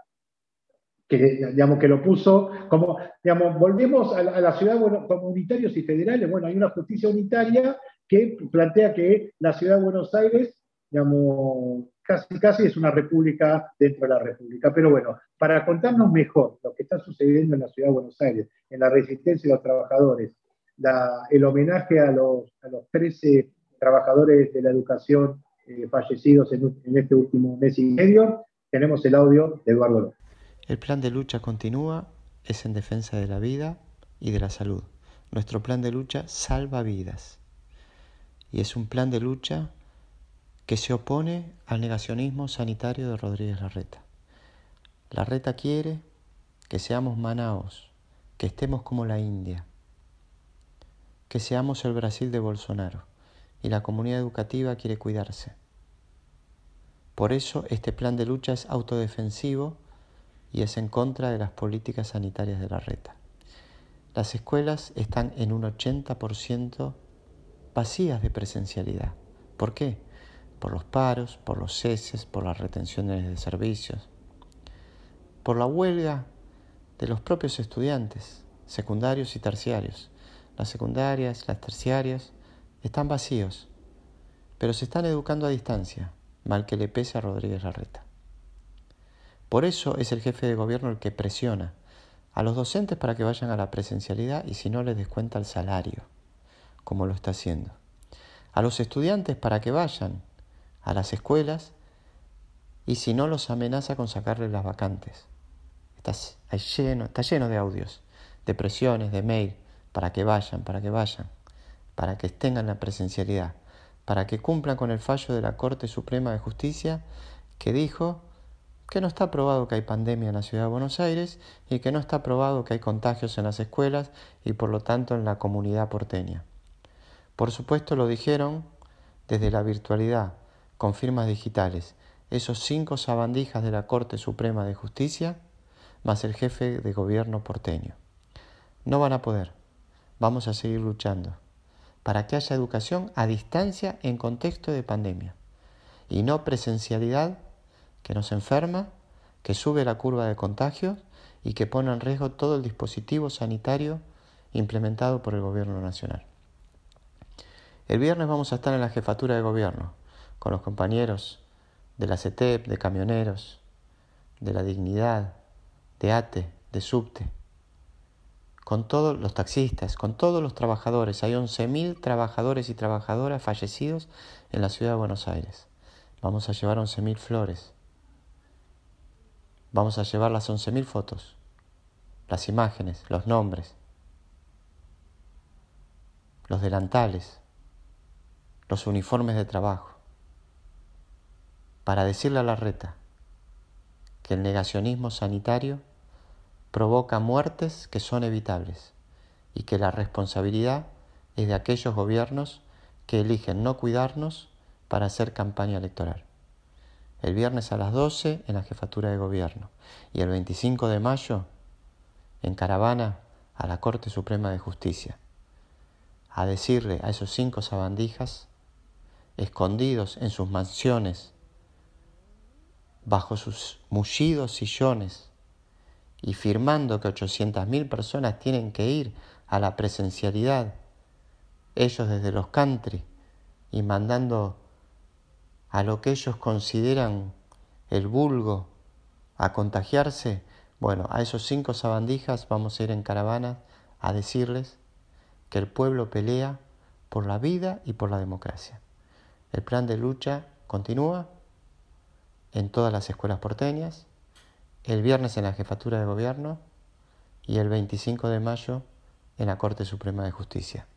que, digamos, que lo puso como, digamos, volvemos a la, ciudad bueno, comunitarios y federales, bueno, hay una justicia unitaria que plantea que la ciudad de Buenos Aires, digamos, casi, casi es una república dentro de la república. Pero bueno, para contarnos mejor lo que está sucediendo en la ciudad de Buenos Aires, en la resistencia de los trabajadores, el homenaje a los, a los 13 trabajadores de la educación eh, fallecidos en, en, este último mes y medio, tenemos el audio de Eduardo López. El plan de lucha continúa, es en defensa de la vida y de la salud. Nuestro plan de lucha salva vidas. Y es un plan de lucha que se opone al negacionismo sanitario de Rodríguez Larreta. Larreta quiere que seamos Manaos, que estemos como la India, que seamos el Brasil de Bolsonaro y la comunidad educativa quiere cuidarse. Por eso este plan de lucha es autodefensivo y es en contra de las políticas sanitarias de la reta. Las escuelas están en un 80% vacías de presencialidad. ¿Por qué? Por los paros, por los ceses, por las retenciones de servicios, por la huelga de los propios estudiantes, secundarios y terciarios. Las secundarias, las terciarias, están vacíos, pero se están educando a distancia, mal que le pese a Rodríguez Larreta. Por eso es el jefe de gobierno el que presiona a los docentes para que vayan a la presencialidad y si no les descuenta el salario, como lo está haciendo. A los estudiantes para que vayan a las escuelas y si no los amenaza con sacarles las vacantes. Está lleno, está lleno de audios, de presiones, de mail, para que vayan, para que vayan, para que tengan la presencialidad, para que cumplan con el fallo de la Corte Suprema de Justicia que dijo que no está probado que hay pandemia en la ciudad de Buenos Aires y que no está probado que hay contagios en las escuelas y por lo tanto en la comunidad porteña. Por supuesto lo dijeron desde la virtualidad, con firmas digitales, esos cinco sabandijas de la Corte Suprema de Justicia, más el jefe de gobierno porteño. No van a poder. Vamos a seguir luchando para que haya educación a distancia en contexto de pandemia y no presencialidad que nos enferma, que sube la curva de contagios y que pone en riesgo todo el dispositivo sanitario implementado por el Gobierno Nacional. El viernes vamos a estar en la jefatura de gobierno con los compañeros de la CETEP, de camioneros, de la dignidad, de ATE, de SUBTE, con todos los taxistas, con todos los trabajadores. Hay 11.000 trabajadores y trabajadoras fallecidos en la ciudad de Buenos Aires. Vamos a llevar 11.000 flores. Vamos a llevar las 11.000 fotos, las imágenes, los nombres, los delantales, los uniformes de trabajo, para decirle a la reta que el negacionismo sanitario provoca muertes que son evitables y que la responsabilidad es de aquellos gobiernos que eligen no cuidarnos para hacer campaña electoral. El viernes a las 12 en la jefatura de gobierno. Y el 25 de mayo en caravana a la Corte Suprema de Justicia, a decirle a esos cinco sabandijas, escondidos en sus mansiones, bajo sus mullidos sillones, y firmando que 800.000 personas tienen que ir a la presencialidad, ellos desde los country y mandando a lo que ellos consideran el vulgo a contagiarse, bueno, a esos cinco sabandijas vamos a ir en caravana a decirles que el pueblo pelea por la vida y por la democracia. El plan de lucha continúa en todas las escuelas porteñas, el viernes en la Jefatura de Gobierno y el 25 de mayo en la Corte Suprema de Justicia.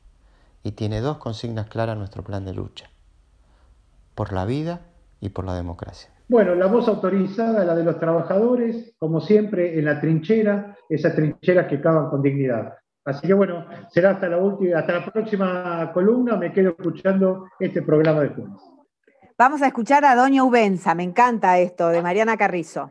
Y tiene dos consignas claras nuestro plan de lucha, por la vida y por la democracia. Bueno, la voz autorizada, la de los trabajadores, como siempre, en la trinchera, esas trincheras que cavan con dignidad. Así que bueno, será hasta la última, hasta la próxima columna, me quedo escuchando este programa de jueves. Vamos a escuchar a Doña Ubenza, me encanta esto, de Mariana Carrizo.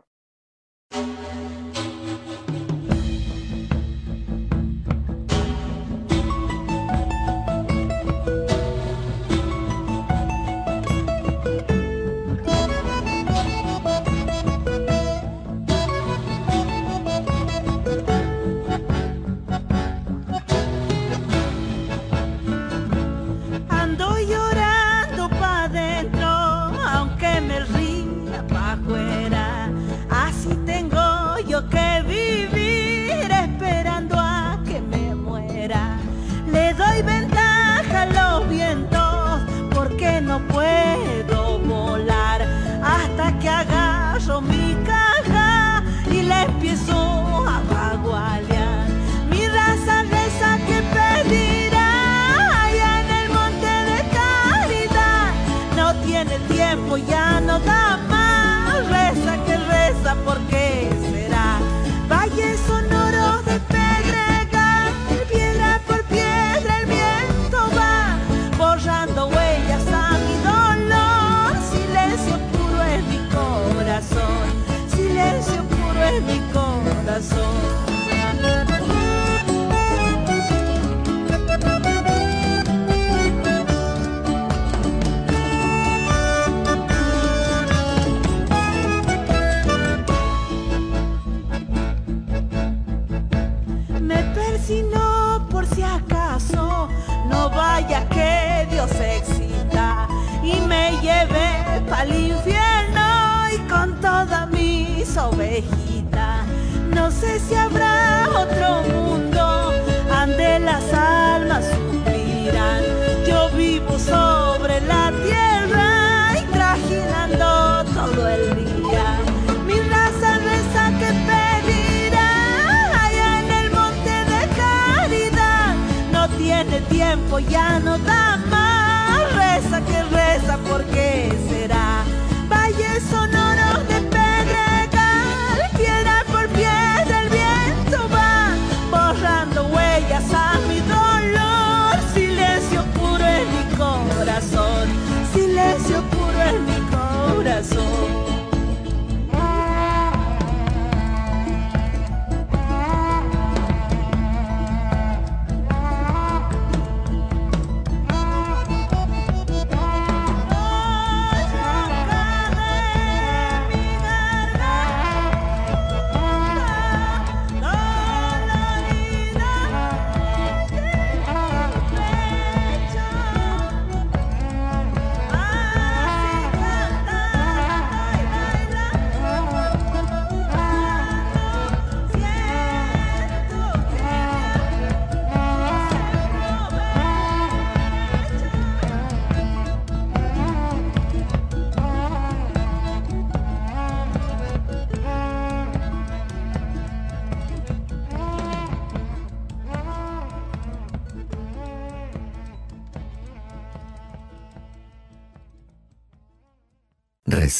Ya no da más. Reza que reza, ¿por qué será? Valles sonoros de pedregal, piedra por piedra el viento va borrando huellas a mi dolor. Silencio puro en mi corazón, silencio puro en mi corazón.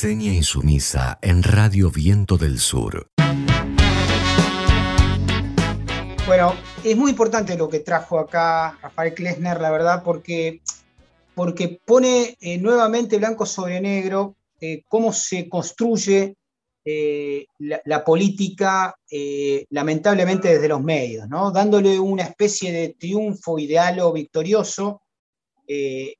Reseña insumisa en Radio Viento del Sur. Bueno, es muy importante lo que trajo acá Rafael Klesner, la verdad, porque, porque pone eh, nuevamente blanco sobre negro eh, cómo se construye eh, la, política, lamentablemente desde los medios, ¿no? dándole una especie de triunfo ideal o victorioso de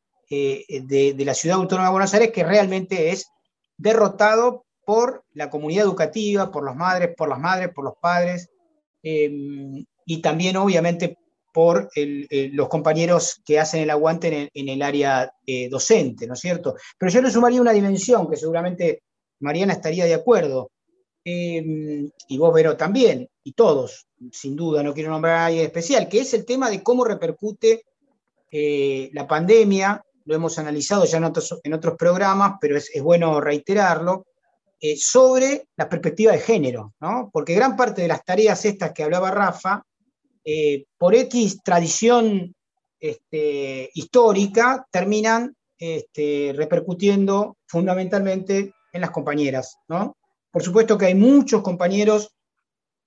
la ciudad autónoma de Buenos Aires, que realmente es derrotado por la comunidad educativa, por las madres, por las madres, por los padres, eh, y también obviamente por eh, los compañeros que hacen el aguante en el, área eh, docente, ¿no es cierto? Pero yo le sumaría una dimensión que seguramente Mariana estaría de acuerdo, eh, y vos, Vero, también, y todos, sin duda, no quiero nombrar a nadie especial, que es el tema de cómo repercute eh, la pandemia, lo hemos analizado ya en otros, programas, pero es, bueno reiterarlo, eh, sobre la perspectiva de género, ¿no? Porque gran parte de las tareas estas que hablaba Rafa, eh, por X tradición este, histórica, terminan este, repercutiendo fundamentalmente en las compañeras, ¿no? Por supuesto que hay muchos compañeros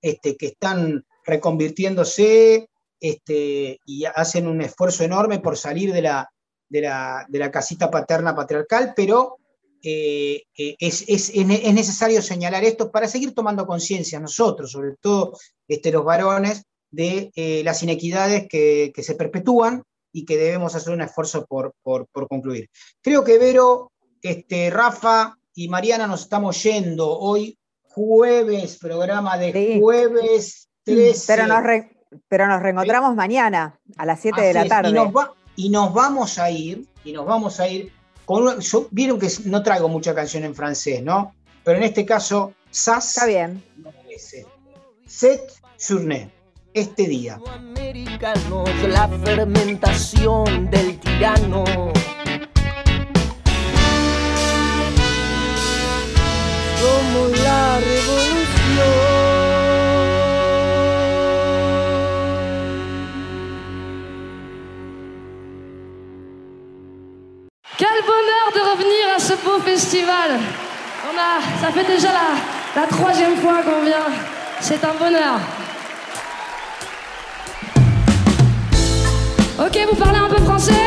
este, que están reconvirtiéndose y hacen un esfuerzo enorme por salir de la, de la, de la casita paterna patriarcal, pero eh, eh, es, es- es ne- es necesario señalar esto para seguir tomando conciencia nosotros, sobre todo este, los varones, de eh, las inequidades que, que se perpetúan y que debemos hacer un esfuerzo por, por- por concluir. Creo que Vero, este, Rafa y Mariana nos estamos yendo hoy jueves, programa de Sí. jueves 13. Pero nos, re- pero nos reencontramos mañana a las 7 de la tarde. Y nos, va- y nos vamos a ir, y nos vamos a ir con una- yo- vieron que no traigo mucha canción en francés, ¿no? Pero en este caso, SAS Está bien. Cette journée, este día. americanos, la fermentación del tirano. Somos la revolución. Quel bonheur de revenir à ce beau festival. On a, ça fait déjà la, la troisième fois qu'on vient. C'est un bonheur. Ok, vous parlez un peu français?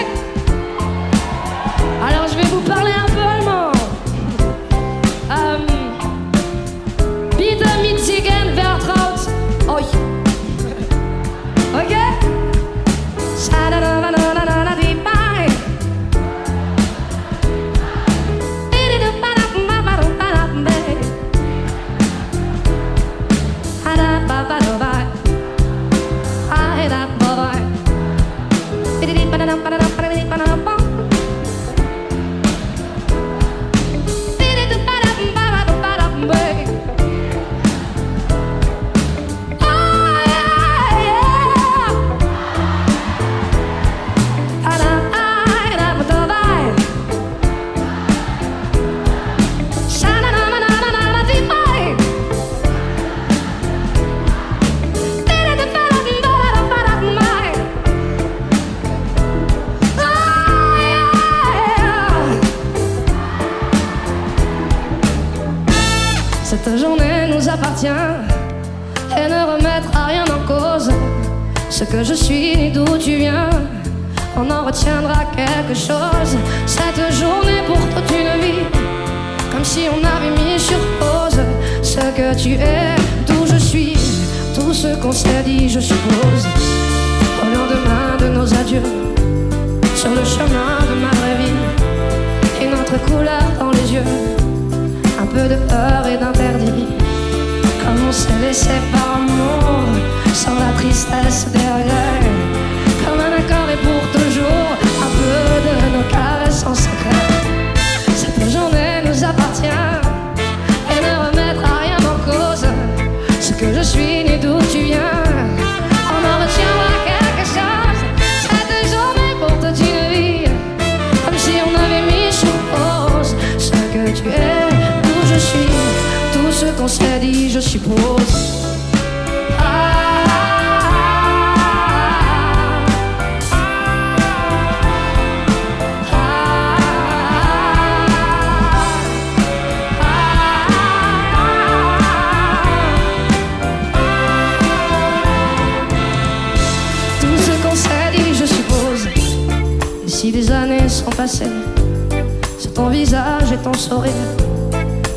que je suis né d'où.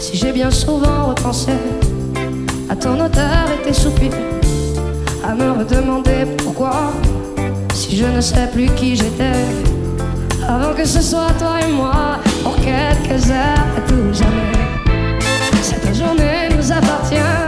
si j'ai bien souvent repensé à ton odeur et tes soupirs, à me redemander pourquoi, si je ne sais plus qui j'étais, avant que ce soit toi et moi, pour quelques heures à tout jamais. Cette journée nous appartient.